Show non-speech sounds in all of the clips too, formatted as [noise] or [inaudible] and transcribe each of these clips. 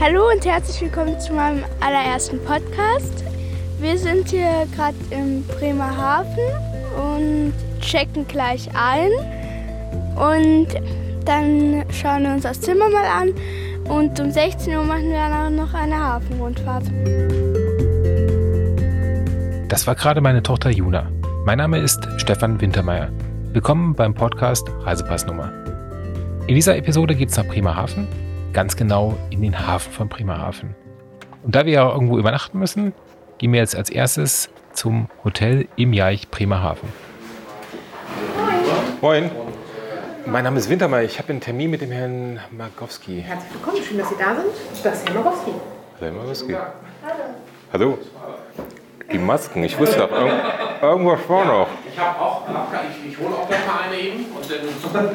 Hallo und herzlich willkommen zu meinem allerersten Podcast. Wir sind hier gerade im Bremerhaven und checken gleich ein. Und dann schauen wir uns das Zimmer mal an. Und um 16 Uhr machen wir dann noch eine Hafenrundfahrt. Das war gerade meine Tochter Juna. Mein Name ist Stefan Wintermeyer. Willkommen beim Podcast Reisepassnummer. In dieser Episode geht es nach Bremerhaven ganz genau in den Hafen von Bremerhaven. Und da wir ja irgendwo übernachten müssen, gehen wir jetzt als erstes zum Hotel im Jaich Bremerhaven. Moin. Mein Name ist Wintermeyer. Ich habe einen Termin mit dem Herrn Magowski. Herzlich willkommen, schön, dass Sie da sind. Das ist Herr Magowski. Herr Magowski. Hallo. Die Masken, ich wusste doch, irgend, irgendwas war noch. Ich habe auch, ich, ich hole auch gleich mal eine eben und dann.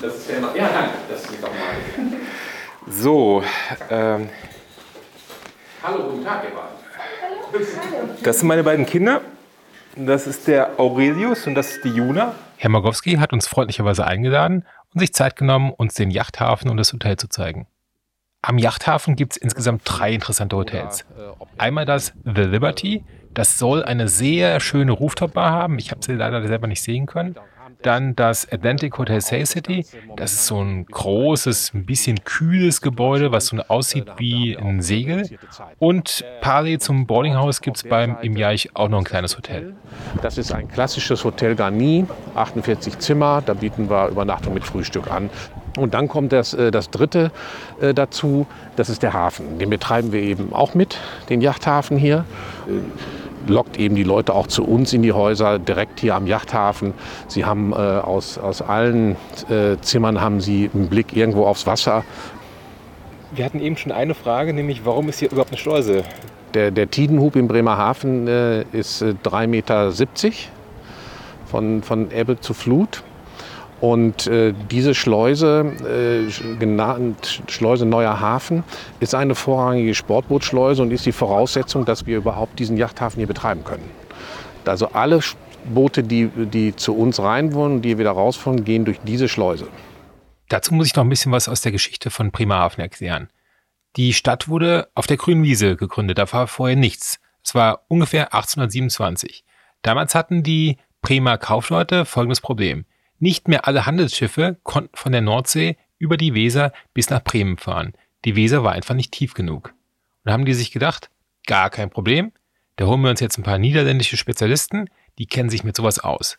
Das ist ja immer. Ja, danke, das ist auch mal. So, ähm, Hallo, guten Tag, ihr beiden. das sind meine beiden Kinder. Das ist der Aurelius und das ist die Juna. Herr Magowski hat uns freundlicherweise eingeladen und sich Zeit genommen, uns den Yachthafen und das Hotel zu zeigen. Am Yachthafen gibt es insgesamt drei interessante Hotels. Einmal das The Liberty. Das soll eine sehr schöne Rooftop-Bar haben. Ich habe sie leider selber nicht sehen können. Dann das Atlantic Hotel Sail City. Das ist so ein großes, ein bisschen kühles Gebäude, was so aussieht wie ein Segel. Und parallel zum Boardinghaus gibt es beim im Jaich auch noch ein kleines Hotel. Das ist ein klassisches Hotel Garni, 48 Zimmer. Da bieten wir Übernachtung mit Frühstück an. Und dann kommt das, äh, das dritte äh, dazu, das ist der Hafen. Den betreiben wir eben auch mit, den Yachthafen hier. Äh, lockt eben die Leute auch zu uns in die Häuser, direkt hier am Yachthafen. Sie haben äh, aus, aus allen äh, Zimmern haben sie einen Blick irgendwo aufs Wasser. Wir hatten eben schon eine Frage, nämlich warum ist hier überhaupt eine Schleuse? Der, der Tidenhub in Bremerhaven äh, ist äh, 3,70 Meter von, von Ebbe zu Flut. Und äh, diese Schleuse, äh, genannt Schleuse Neuer Hafen, ist eine vorrangige Sportbootschleuse und ist die Voraussetzung, dass wir überhaupt diesen Yachthafen hier betreiben können. Also alle Boote, die, die zu uns rein wollen und die wieder raus wollen, gehen durch diese Schleuse. Dazu muss ich noch ein bisschen was aus der Geschichte von Bremerhaven erklären. Die Stadt wurde auf der grünen Wiese gegründet, da war vorher nichts. Es war ungefähr 1827. Damals hatten die Bremer Kaufleute folgendes Problem. Nicht mehr alle Handelsschiffe konnten von der Nordsee über die Weser bis nach Bremen fahren. Die Weser war einfach nicht tief genug. Und haben die sich gedacht, gar kein Problem, da holen wir uns jetzt ein paar niederländische Spezialisten, die kennen sich mit sowas aus.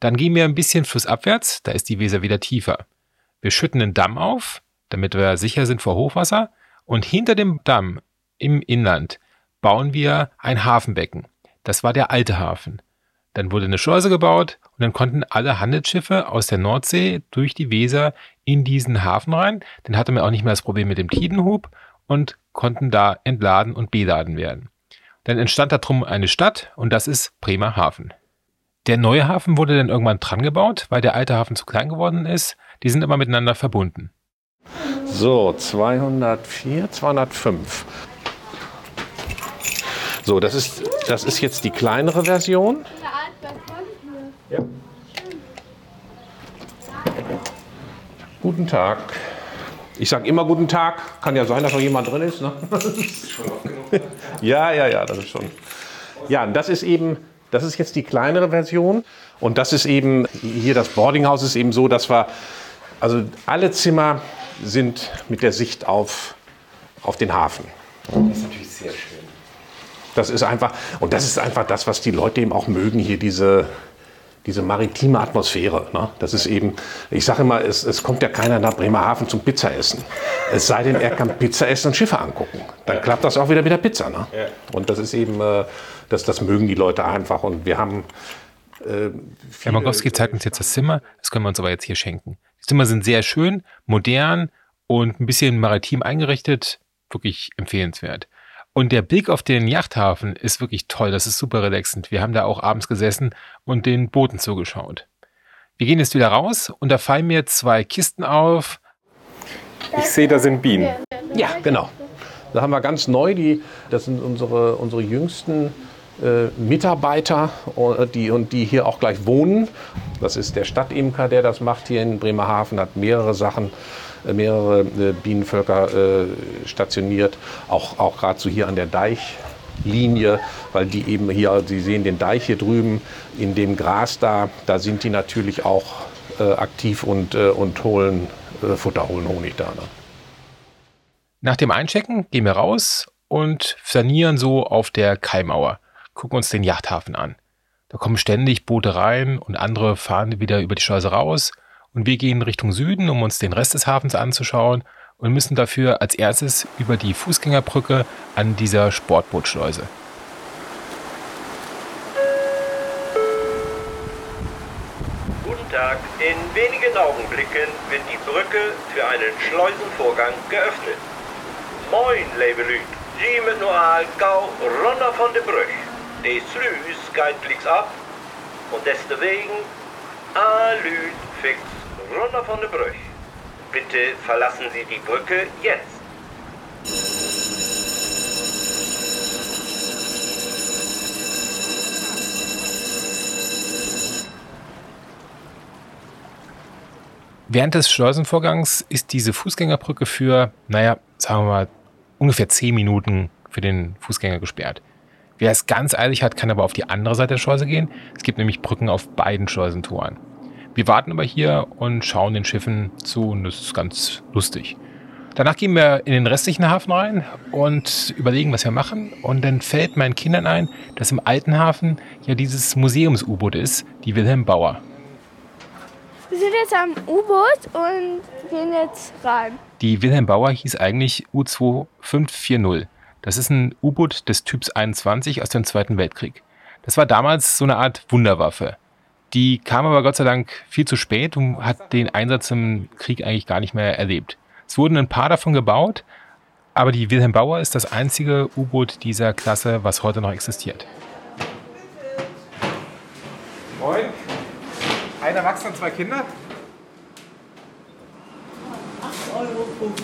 Dann gehen wir ein bisschen flussabwärts, da ist die Weser wieder tiefer. Wir schütten einen Damm auf, damit wir sicher sind vor Hochwasser. Und hinter dem Damm im Inland bauen wir ein Hafenbecken. Das war der alte Hafen. Dann wurde eine Schleuse gebaut und dann konnten alle Handelsschiffe aus der Nordsee durch die Weser in diesen Hafen rein. Dann hatte man auch nicht mehr das Problem mit dem Tidenhub und konnten da entladen und beladen werden. Dann entstand darum eine Stadt und das ist Bremerhaven. Der neue Hafen wurde dann irgendwann dran gebaut, weil der alte Hafen zu klein geworden ist. Die sind immer miteinander verbunden. So, 204, 205. So, das ist, das ist jetzt die kleinere Version. Guten Tag. Ich sage immer guten Tag. Kann ja sein, dass noch jemand drin ist. Ne? [laughs] ja, ja, ja, das ist schon. Ja, das ist eben, das ist jetzt die kleinere Version. Und das ist eben, hier das Boardinghaus ist eben so, dass wir, also alle Zimmer sind mit der Sicht auf, auf den Hafen. Das ist natürlich sehr schön. Das ist einfach, und das ist einfach das, was die Leute eben auch mögen, hier diese, diese maritime Atmosphäre. Ne? Das ist eben, ich sage immer, es, es kommt ja keiner nach Bremerhaven zum Pizza essen. Es sei denn, er kann Pizza essen und Schiffe angucken. Dann klappt das auch wieder mit der Pizza. Ne? Und das ist eben, äh, das, das mögen die Leute einfach. Und wir haben. Äh, Herr Magowski zeigt uns jetzt das Zimmer, das können wir uns aber jetzt hier schenken. Die Zimmer sind sehr schön, modern und ein bisschen maritim eingerichtet, wirklich empfehlenswert. Und der Blick auf den Yachthafen ist wirklich toll, das ist super relaxend. Wir haben da auch abends gesessen und den Booten zugeschaut. Wir gehen jetzt wieder raus und da fallen mir zwei Kisten auf. Ich sehe, da sind Bienen. Ja, genau. Da haben wir ganz neu, die, das sind unsere, unsere jüngsten äh, Mitarbeiter, äh, die, und die hier auch gleich wohnen. Das ist der Stadtimker, der das macht hier in Bremerhaven, hat mehrere Sachen, mehrere äh, Bienenvölker äh, stationiert, auch, auch gerade so hier an der Deichlinie, weil die eben hier, Sie sehen den Deich hier drüben, in dem Gras da, da sind die natürlich auch äh, aktiv und, und holen Futter, holen Honig da. Ne? Nach dem Einchecken gehen wir raus und sanieren so auf der Kaimauer, gucken uns den Yachthafen an. Da kommen ständig Boote rein und andere fahren wieder über die Schleuse raus und wir gehen Richtung Süden, um uns den Rest des Hafens anzuschauen und müssen dafür als erstes über die Fußgängerbrücke an dieser Sportbootschleuse. Guten Tag. In wenigen Augenblicken wird die Brücke für einen Schleusenvorgang geöffnet. Moin, lieve Lüd. Zie met nu al gauw runter von der Brücke. Die Sluis geht ab und deswegen Alüd fix runter von der Brücke. Bitte verlassen Sie die Brücke jetzt. Während des Schleusenvorgangs ist diese Fußgängerbrücke für, naja, sagen wir mal, ungefähr zehn Minuten für den Fußgänger gesperrt. Wer es ganz eilig hat, kann aber auf die andere Seite der Schleuse gehen. Es gibt nämlich Brücken auf beiden Schleusentoren. Wir warten aber hier und schauen den Schiffen zu und das ist ganz lustig. Danach gehen wir in den restlichen Hafen rein und überlegen, was wir machen. Und dann fällt meinen Kindern ein, dass im alten Hafen ja dieses Museums-U-Boot ist, die Wilhelm Bauer. Wir sind jetzt am U-Boot und gehen jetzt rein. Die Wilhelm Bauer hieß eigentlich U-2540. Das ist ein U-Boot des Typs 21 aus dem Zweiten Weltkrieg. Das war damals so eine Art Wunderwaffe. Die kam aber Gott sei Dank viel zu spät und hat den Einsatz im Krieg eigentlich gar nicht mehr erlebt. Es wurden ein paar davon gebaut, aber die Wilhelm Bauer ist das einzige U-Boot dieser Klasse, was heute noch existiert. Moin. Ein Erwachsener, zwei Kinder? 8,50 Euro bitte.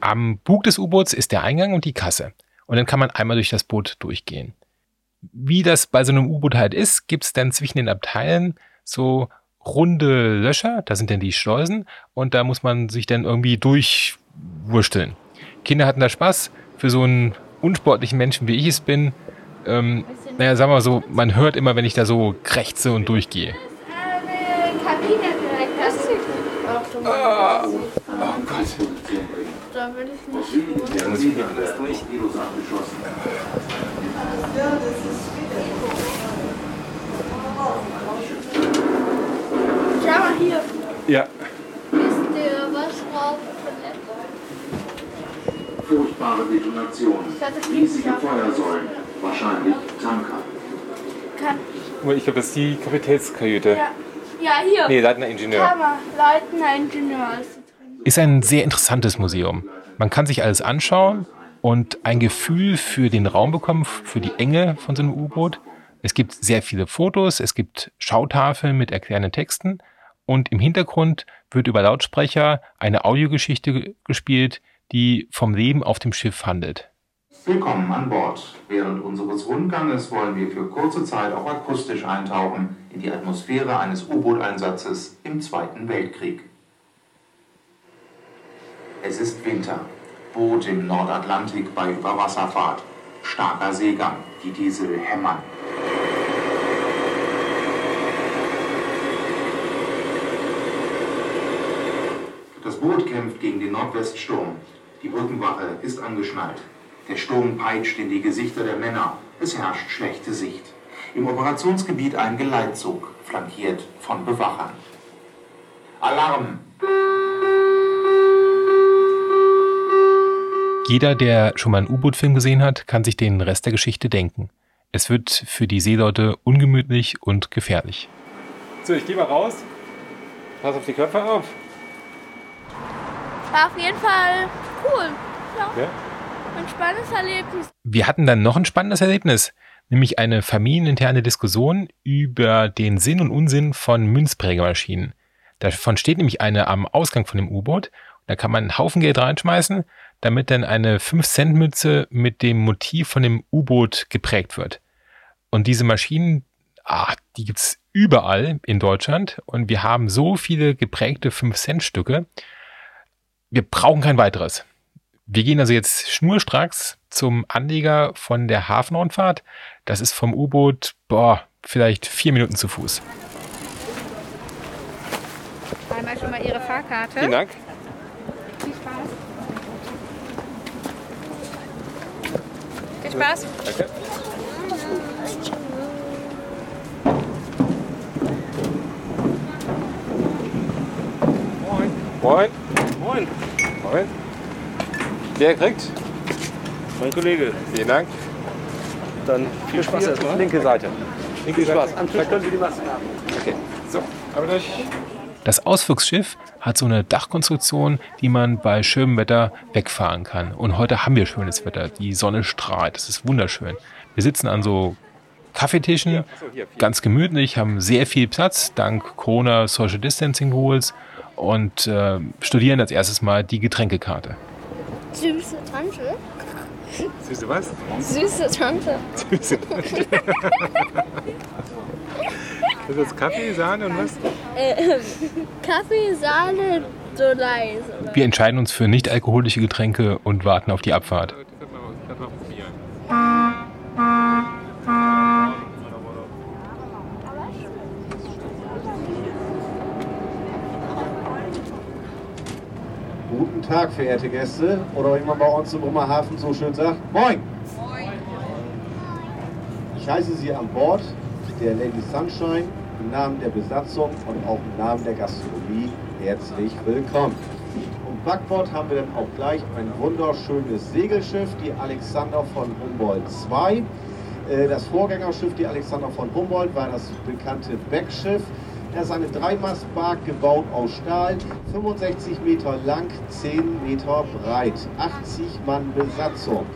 Am Bug des U-Boots ist der Eingang und die Kasse. Und dann kann man einmal durch das Boot durchgehen. Wie das bei so einem U-Boot halt ist, gibt es dann zwischen den Abteilen so runde Löcher, da sind dann die Schleusen und da muss man sich dann irgendwie durchwursteln. Kinder hatten da Spaß. Für so einen unsportlichen Menschen, wie ich es bin, ähm, naja, sagen wir mal so, man hört immer, wenn ich da so krächze und durchgehe. Das mal. Oh Gott. Da will ich nicht. Schau mal hier. Ja. Ist der was drauf? Furchtbare Detonation. Riesige Feuersäulen. Wahrscheinlich Tanker. Kann, Ich glaube, das ist die Kapitänskajüte. ja. ja, hier. Nee, Leitender Ingenieur. Hammer. Leitender Ingenieur ist drin. Ist ein sehr interessantes Museum. Man kann sich alles anschauen und ein Gefühl für den Raum bekommen, für die Enge von so einem U-Boot. Es gibt sehr viele Fotos, es gibt Schautafeln mit erklärenden Texten und im Hintergrund wird über Lautsprecher eine Audiogeschichte ge- gespielt, die vom Leben auf dem Schiff handelt. Willkommen an Bord. Während unseres Rundganges wollen wir für kurze Zeit auch akustisch eintauchen in die Atmosphäre eines U-Boot-Einsatzes im Zweiten Weltkrieg. Es ist Winter. Boot im Nordatlantik bei Überwasserfahrt. Starker Seegang. Die Diesel hämmern. Das Boot kämpft gegen den Nordweststurm. Die Brückenwache ist angeschnallt. Der Sturm peitscht in die Gesichter der Männer. Es herrscht schlechte Sicht. Im Operationsgebiet ein Geleitzug, flankiert von Bewachern. Alarm! Jeder, der schon mal einen U-Boot-Film gesehen hat, kann sich den Rest der Geschichte denken. Es wird für die Seeleute ungemütlich und gefährlich. So, ich gehe mal raus. Pass auf die Köpfe auf. War auf jeden Fall cool. Ja. Ja. Ein spannendes Erlebnis. Wir hatten dann noch ein spannendes Erlebnis, nämlich eine familieninterne Diskussion über den Sinn und Unsinn von Münzprägemaschinen. Davon steht nämlich eine am Ausgang von dem U-Boot. Da kann man einen Haufen Geld reinschmeißen. Damit dann eine 5-Cent-Münze mit dem Motiv von dem U-Boot geprägt wird. Und diese Maschinen, ah, die gibt's überall in Deutschland und wir haben so viele geprägte 5-Cent-Stücke. Wir brauchen kein weiteres. Wir gehen also jetzt schnurstracks zum Anleger von der Hafenrundfahrt. Das ist vom U-Boot, boah, vielleicht vier Minuten zu Fuß. Einmal schon mal Ihre Fahrkarte. Vielen Dank. Viel Spaß. Spaß. Danke. Moin. Moin. Moin. Moin. Wer kriegt? Mein Kollege. Vielen Dank. Dann viel Spaß erstmal. Linke Seite. Viel Spaß. Am Tisch können Sie die Maske haben. Okay. So, aber durch. Das Ausflugsschiff hat so eine Dachkonstruktion, die man bei schönem Wetter wegfahren kann. Und heute haben wir schönes Wetter. Die Sonne strahlt. Das ist wunderschön. Wir sitzen an so Kaffeetischen, ganz gemütlich, haben sehr viel Platz, dank Corona Social Distancing Rules und äh, studieren als erstes mal die Getränkekarte. Süße Tante. Süße was? Süße Tante. Süße [laughs] Das ist Kaffee, Sahne und was? Äh, [laughs] Kaffee, Sahne, so leise. Wir entscheiden uns für nicht alkoholische Getränke und warten auf die Abfahrt. Guten Tag, verehrte Gäste. Oder wie man bei uns im Bremerhaven so schön sagt, Moin! Ich heiße Sie an Bord der Lady Sunshine im Namen der Besatzung und auch im Namen der Gastronomie herzlich willkommen. Und Backbord haben wir dann auch gleich ein wunderschönes Segelschiff, die Alexander von Humboldt II. Äh, Das Vorgängerschiff, die Alexander von Humboldt, war das bekannte Beckschiff. Das ist eine Dreimastbark gebaut aus Stahl, 65 Meter lang, 10 Meter breit, 80 Mann Besatzung.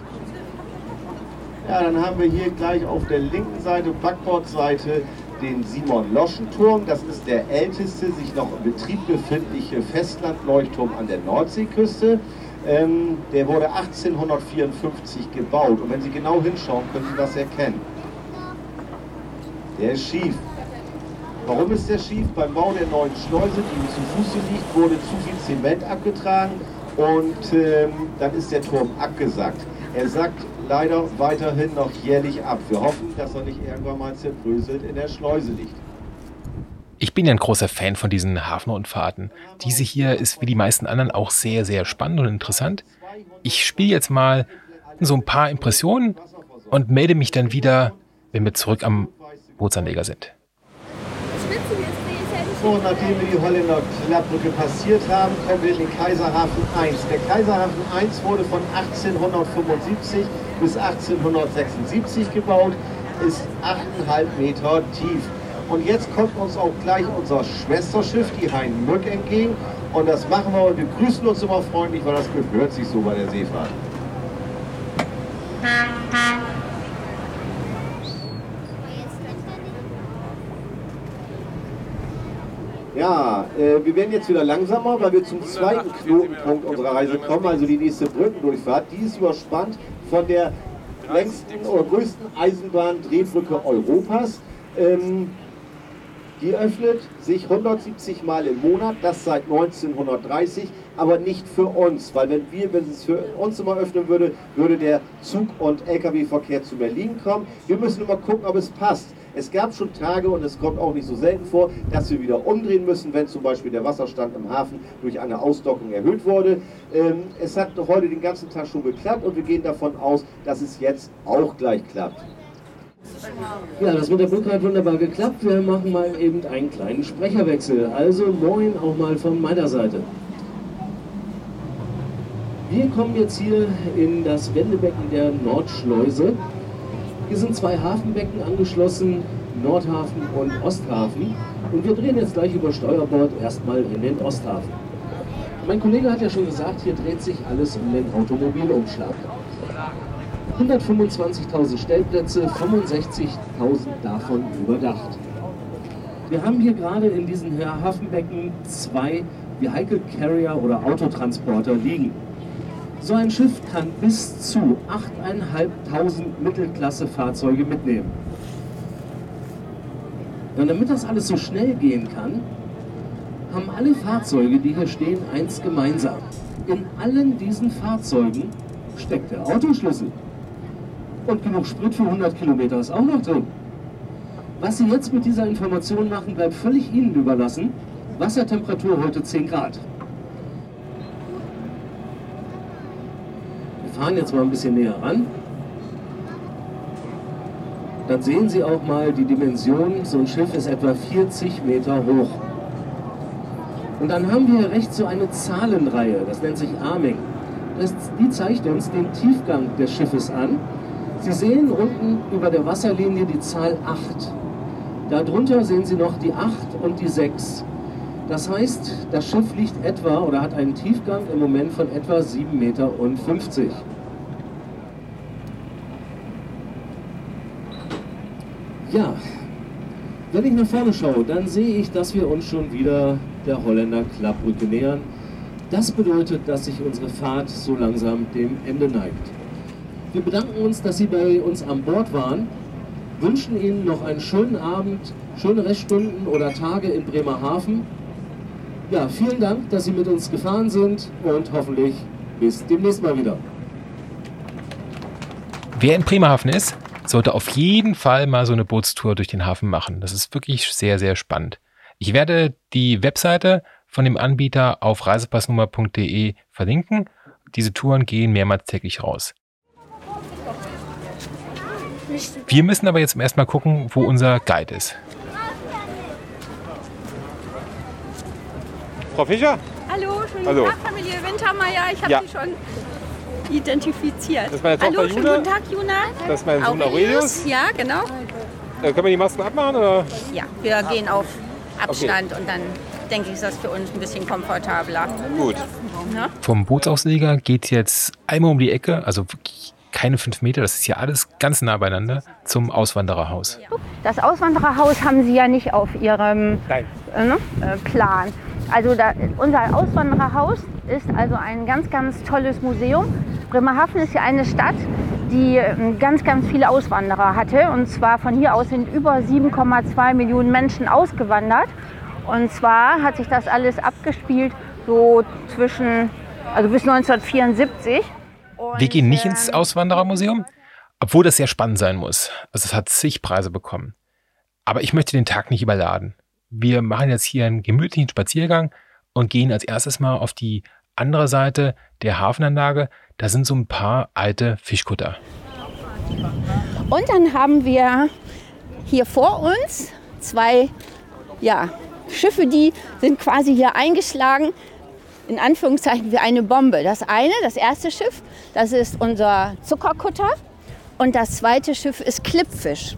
Ja, dann haben wir hier gleich auf der linken Seite, Backbordseite, den Simon-Loschen-Turm. Das ist der älteste sich noch in Betrieb befindliche Festlandleuchtturm an der Nordseeküste. Ähm, der wurde 1854 gebaut. Und wenn Sie genau hinschauen, können Sie das erkennen. Der ist schief. Warum ist der schief? Beim Bau der neuen Schleuse, die zu Fuße liegt, wurde zu viel Zement abgetragen und ähm, dann ist der Turm abgesackt. Er sackt leider weiterhin noch jährlich ab. Wir hoffen, dass er nicht irgendwann mal zerbröselt in der Schleuse liegt. Ich bin ja ein großer Fan von diesen Hafenrundfahrten. Diese hier ist wie die meisten anderen auch sehr, sehr spannend und interessant. Ich spiele jetzt mal so ein paar Impressionen und melde mich dann wieder, wenn wir zurück am Bootsanleger sind. So, nachdem wir die Holländer Klappbrücke passiert haben, kommen wir in den Kaiserhafen 1. Der Kaiserhafen 1 wurde von 1875 bis 1876 gebaut, ist 8,5 Meter tief. Und jetzt kommt uns auch gleich unser Schwesterschiff, die Hein Mück, entgegen. Und das machen wir und wir grüßen uns immer freundlich, weil das gehört sich so bei der Seefahrt. Ja, äh, wir werden jetzt wieder langsamer, weil wir zum zweiten Knotenpunkt unserer Reise kommen, also die nächste Brückendurchfahrt. Die ist überspannt von der längsten oder größten Eisenbahn-Drehbrücke Europas. Ähm, die öffnet sich 170 Mal im Monat, das seit 1930, aber nicht für uns, weil wenn wir, wenn es für uns immer öffnen würde, würde der Zug- und Lkw-Verkehr zu Berlin kommen. Wir müssen immer gucken, ob es passt. Es gab schon Tage und es kommt auch nicht so selten vor, dass wir wieder umdrehen müssen, wenn zum Beispiel der Wasserstand im Hafen durch eine Ausdockung erhöht wurde. Ähm, es hat heute den ganzen Tag schon geklappt und wir gehen davon aus, dass es jetzt auch gleich klappt. Ja, das mit der Brücke hat wunderbar geklappt. Wir machen mal eben einen kleinen Sprecherwechsel. Also moin auch mal von meiner Seite. Wir kommen jetzt hier in das Wendebecken der Nordschleuse. Hier sind zwei Hafenbecken angeschlossen, Nordhafen und Osthafen. Und wir drehen jetzt gleich über Steuerbord erstmal in den Osthafen. Mein Kollege hat ja schon gesagt, hier dreht sich alles um den Automobilumschlag. 125.000 Stellplätze, 65.000 davon überdacht. Wir haben hier gerade in diesen Hafenbecken zwei Vehicle Carrier oder Autotransporter liegen. So ein Schiff kann bis zu 8.500 Mittelklasse-Fahrzeuge mitnehmen. Und damit das alles so schnell gehen kann, haben alle Fahrzeuge, die hier stehen, eins gemeinsam. In allen diesen Fahrzeugen steckt der Autoschlüssel. Und genug Sprit für 100 Kilometer ist auch noch drin. Was Sie jetzt mit dieser Information machen, bleibt völlig Ihnen überlassen. Wassertemperatur heute 10 Grad. Fahren jetzt mal ein bisschen näher ran. Dann sehen Sie auch mal die Dimension. So ein Schiff ist etwa 40 Meter hoch. Und dann haben wir rechts so eine Zahlenreihe, das nennt sich Arming. Das, die zeigt uns den Tiefgang des Schiffes an. Sie sehen unten über der Wasserlinie die Zahl 8. Darunter sehen Sie noch die 8 und die 6. Das heißt, das Schiff liegt etwa oder hat einen Tiefgang im Moment von etwa 7,50 Meter. Ja, wenn ich nach vorne schaue, dann sehe ich, dass wir uns schon wieder der Holländer Klappbrücke nähern. Das bedeutet, dass sich unsere Fahrt so langsam dem Ende neigt. Wir bedanken uns, dass Sie bei uns an Bord waren, wünschen Ihnen noch einen schönen Abend, schöne Reststunden oder Tage in Bremerhaven. Ja, vielen Dank, dass Sie mit uns gefahren sind und hoffentlich bis demnächst mal wieder. Wer in Bremerhaven ist, sollte auf jeden Fall mal so eine Bootstour durch den Hafen machen. Das ist wirklich sehr, sehr spannend. Ich werde die Webseite von dem Anbieter auf reisepassnummer.de verlinken. Diese Touren gehen mehrmals täglich raus. Wir müssen aber jetzt erstmal gucken, wo unser Guide ist. Frau Fischer? Hallo, schönen Hallo. Tag, Familie Wintermeier. Ich habe Ja. Sie schon identifiziert. Das ist meine Tochter Hallo, schönen Juna. guten Tag, Juna. Das ist mein Sohn Aurelius. Ja, genau. Äh, können wir die Masken abmachen? Oder? Ja, wir gehen auf Abstand und dann denke ich, ist das für uns ein bisschen komfortabler. Gut. Ne? Vom Bootsausleger geht jetzt einmal um die Ecke, also keine fünf Meter, das ist ja alles ganz nah beieinander, zum Auswandererhaus. Das Auswandererhaus haben Sie ja nicht auf Ihrem äh, ne, äh, Plan. Also da, unser Auswandererhaus ist also ein ganz, ganz tolles Museum. Bremerhaven ist ja eine Stadt, die äh, ganz, ganz viele Auswanderer hatte. Und zwar von hier aus sind über 7,2 Millionen Menschen ausgewandert. Und zwar hat sich das alles abgespielt so zwischen, also bis 1974. Wir gehen nicht ins Auswanderermuseum, obwohl das sehr spannend sein muss. Also es hat zig Preise bekommen. Aber ich möchte den Tag nicht überladen. Wir machen jetzt hier einen gemütlichen Spaziergang und gehen als erstes mal auf die andere Seite der Hafenanlage. Da sind so ein paar alte Fischkutter. Und dann haben wir hier vor uns zwei ja, Schiffe, die sind quasi hier eingeschlagen, in Anführungszeichen wie eine Bombe. Das eine, das erste Schiff, das ist unser Zuckerkutter und das zweite Schiff ist Klippfisch.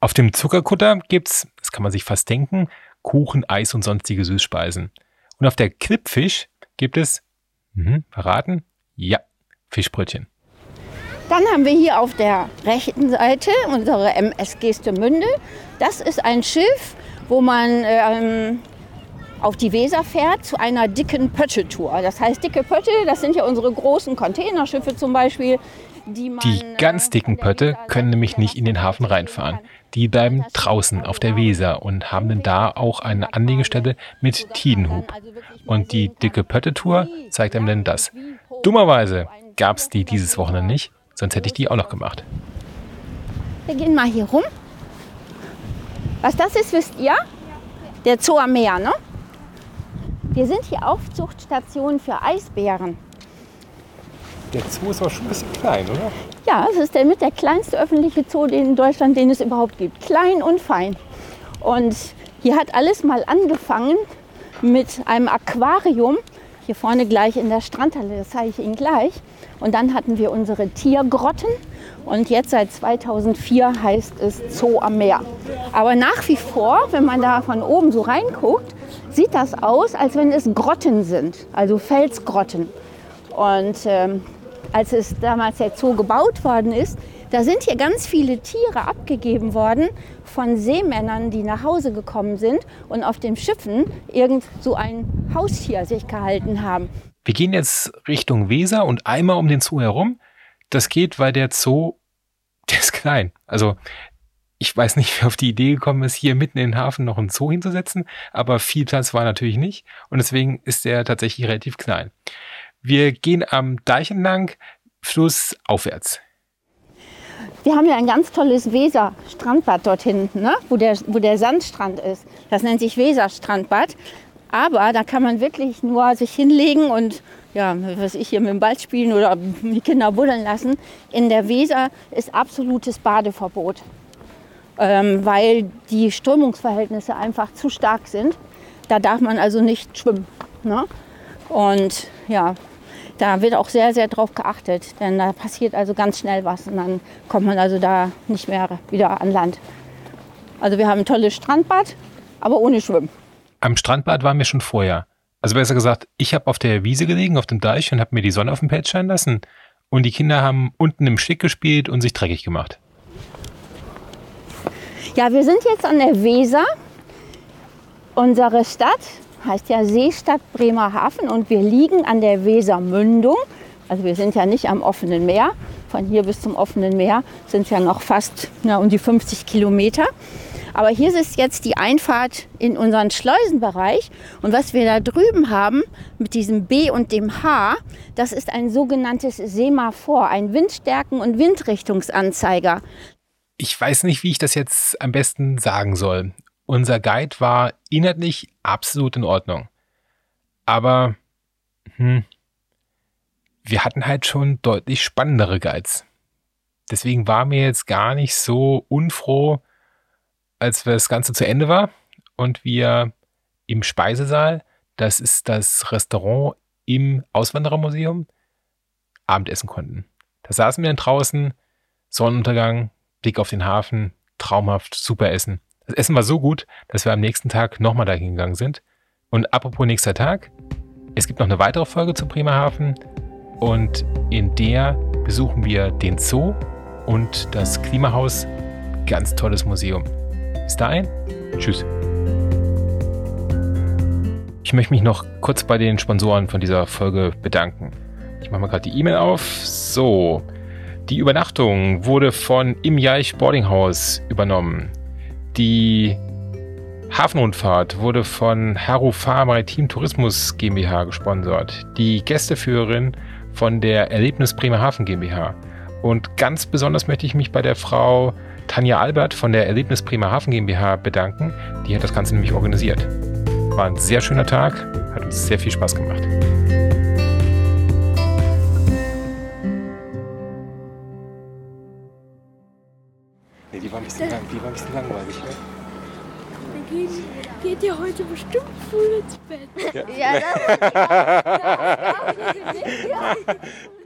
Auf dem Zuckerkutter gibt's, das kann man sich fast denken, Kuchen, Eis und sonstige Süßspeisen. Und auf der Klippfisch gibt es, mhm, verraten? Ja, Fischbrötchen. Dann haben wir hier auf der rechten Seite unsere MS Gestemünde. Das ist ein Schiff, wo man ähm, auf die Weser fährt zu einer dicken Pötte-Tour. Das heißt, dicke Pötte, das sind ja unsere großen Containerschiffe zum Beispiel, die man Die ganz dicken Pötte können nämlich nicht in den Hafen reinfahren. Die bleiben draußen auf der Weser und haben dann da auch eine Anlegestelle mit Tidenhub. Und die dicke Pötte-Tour zeigt einem dann das. Dummerweise gab es die dieses Wochenende nicht, sonst hätte ich die auch noch gemacht. Wir gehen mal hier rum. Was das ist, wisst ihr? Der Zoo am Meer, ne? Wir sind hier Aufzuchtstation für Eisbären. Der Zoo ist aber schon ein bisschen klein, oder? Ja, es ist der mit der kleinste öffentliche Zoo in Deutschland, den es überhaupt gibt. Klein und fein. Und hier hat alles mal angefangen mit einem Aquarium. Hier vorne gleich in der Strandhalle, das zeige ich Ihnen gleich. Und dann hatten wir unsere Tiergrotten. Und jetzt seit 2004 heißt es Zoo am Meer. Aber nach wie vor, wenn man da von oben so reinguckt, sieht das aus, als wenn es Grotten sind, also Felsgrotten. Und ähm, als es damals der Zoo gebaut worden ist, Da sind hier ganz viele Tiere abgegeben worden von Seemännern, die nach Hause gekommen sind und auf den Schiffen irgend so ein Haustier sich gehalten haben. Wir gehen jetzt Richtung Weser und einmal um den Zoo herum. Das geht, weil der Zoo, [laughs] der ist klein. Also ich weiß nicht, wer auf die Idee gekommen ist, hier mitten in den Hafen noch einen Zoo hinzusetzen, aber viel Platz war natürlich nicht und deswegen ist der tatsächlich relativ klein. Wir gehen am Deich entlang, flussaufwärts. Wir haben ja ein ganz tolles Weser-Strandbad dort hinten, ne? wo, der, wo der Sandstrand ist. Das nennt sich Weser-Strandbad. Aber da kann man wirklich nur sich hinlegen und ja, was ich hier mit dem Ball spielen oder die Kinder buddeln lassen. In der Weser ist absolutes Badeverbot, ähm, weil die Strömungsverhältnisse einfach zu stark sind. Da darf man also nicht schwimmen. Ne? Und ja, da wird auch sehr, sehr drauf geachtet, denn da passiert also ganz schnell was und dann kommt man also da nicht mehr wieder an Land. Also wir haben ein tolles Strandbad, aber ohne Schwimmen. Am Strandbad waren wir schon vorher. Also besser gesagt, ich habe auf der Wiese gelegen, auf dem Deich und habe mir die Sonne auf dem Pelz scheinen lassen. Und die Kinder haben unten im Stick gespielt und sich dreckig gemacht. Ja, wir sind jetzt an der Weser. Unsere Stadt heißt ja Seestadt Bremerhaven und wir liegen an der Wesermündung. Also wir sind ja nicht am offenen Meer. Von hier bis zum offenen Meer sind es ja noch fast ja, um die 50 Kilometer. Aber hier ist jetzt die Einfahrt in unseren Schleusenbereich. Und was wir da drüben haben mit diesem B und dem H, das ist ein sogenanntes Semaphor, ein Windstärken- und Windrichtungsanzeiger. Ich weiß nicht, wie ich das jetzt am besten sagen soll. Unser Guide war inhaltlich absolut in Ordnung. Aber hm, wir hatten halt schon deutlich spannendere Guides. Deswegen war mir jetzt gar nicht so unfroh, als das Ganze zu Ende war und wir im Speisesaal, das ist das Restaurant im Auswanderermuseum, Abendessen konnten. Da saßen wir dann draußen, Sonnenuntergang, Blick auf den Hafen, traumhaft, super Essen. Das Essen war so gut, dass wir am nächsten Tag nochmal dahin gegangen sind. Und apropos nächster Tag, es gibt noch eine weitere Folge zu Bremerhaven und in der besuchen wir den Zoo und das Klimahaus. Ganz tolles Museum. Bis dahin, tschüss. Ich möchte mich noch kurz bei den Sponsoren von dieser Folge bedanken. Ich mache mal gerade die E-Mail auf. So, die Übernachtung wurde von Im Jaich Boarding House übernommen. Die Hafenrundfahrt wurde von Harufar Maritim Tourismus GmbH gesponsert. Die Gästeführerin von der Erlebnis Bremerhaven GmbH. Und ganz besonders möchte ich mich bei der Frau Tanja Albert von der Erlebnis Bremerhaven GmbH bedanken. Die hat das Ganze nämlich organisiert. War ein sehr schöner Tag, hat uns sehr viel Spaß gemacht. Bisschen, lang, die war ein bisschen langweilig. Ne? Dann geht, geht ihr heute bestimmt früh ins Bett. Ja. ja das, ja, das, das, das, das,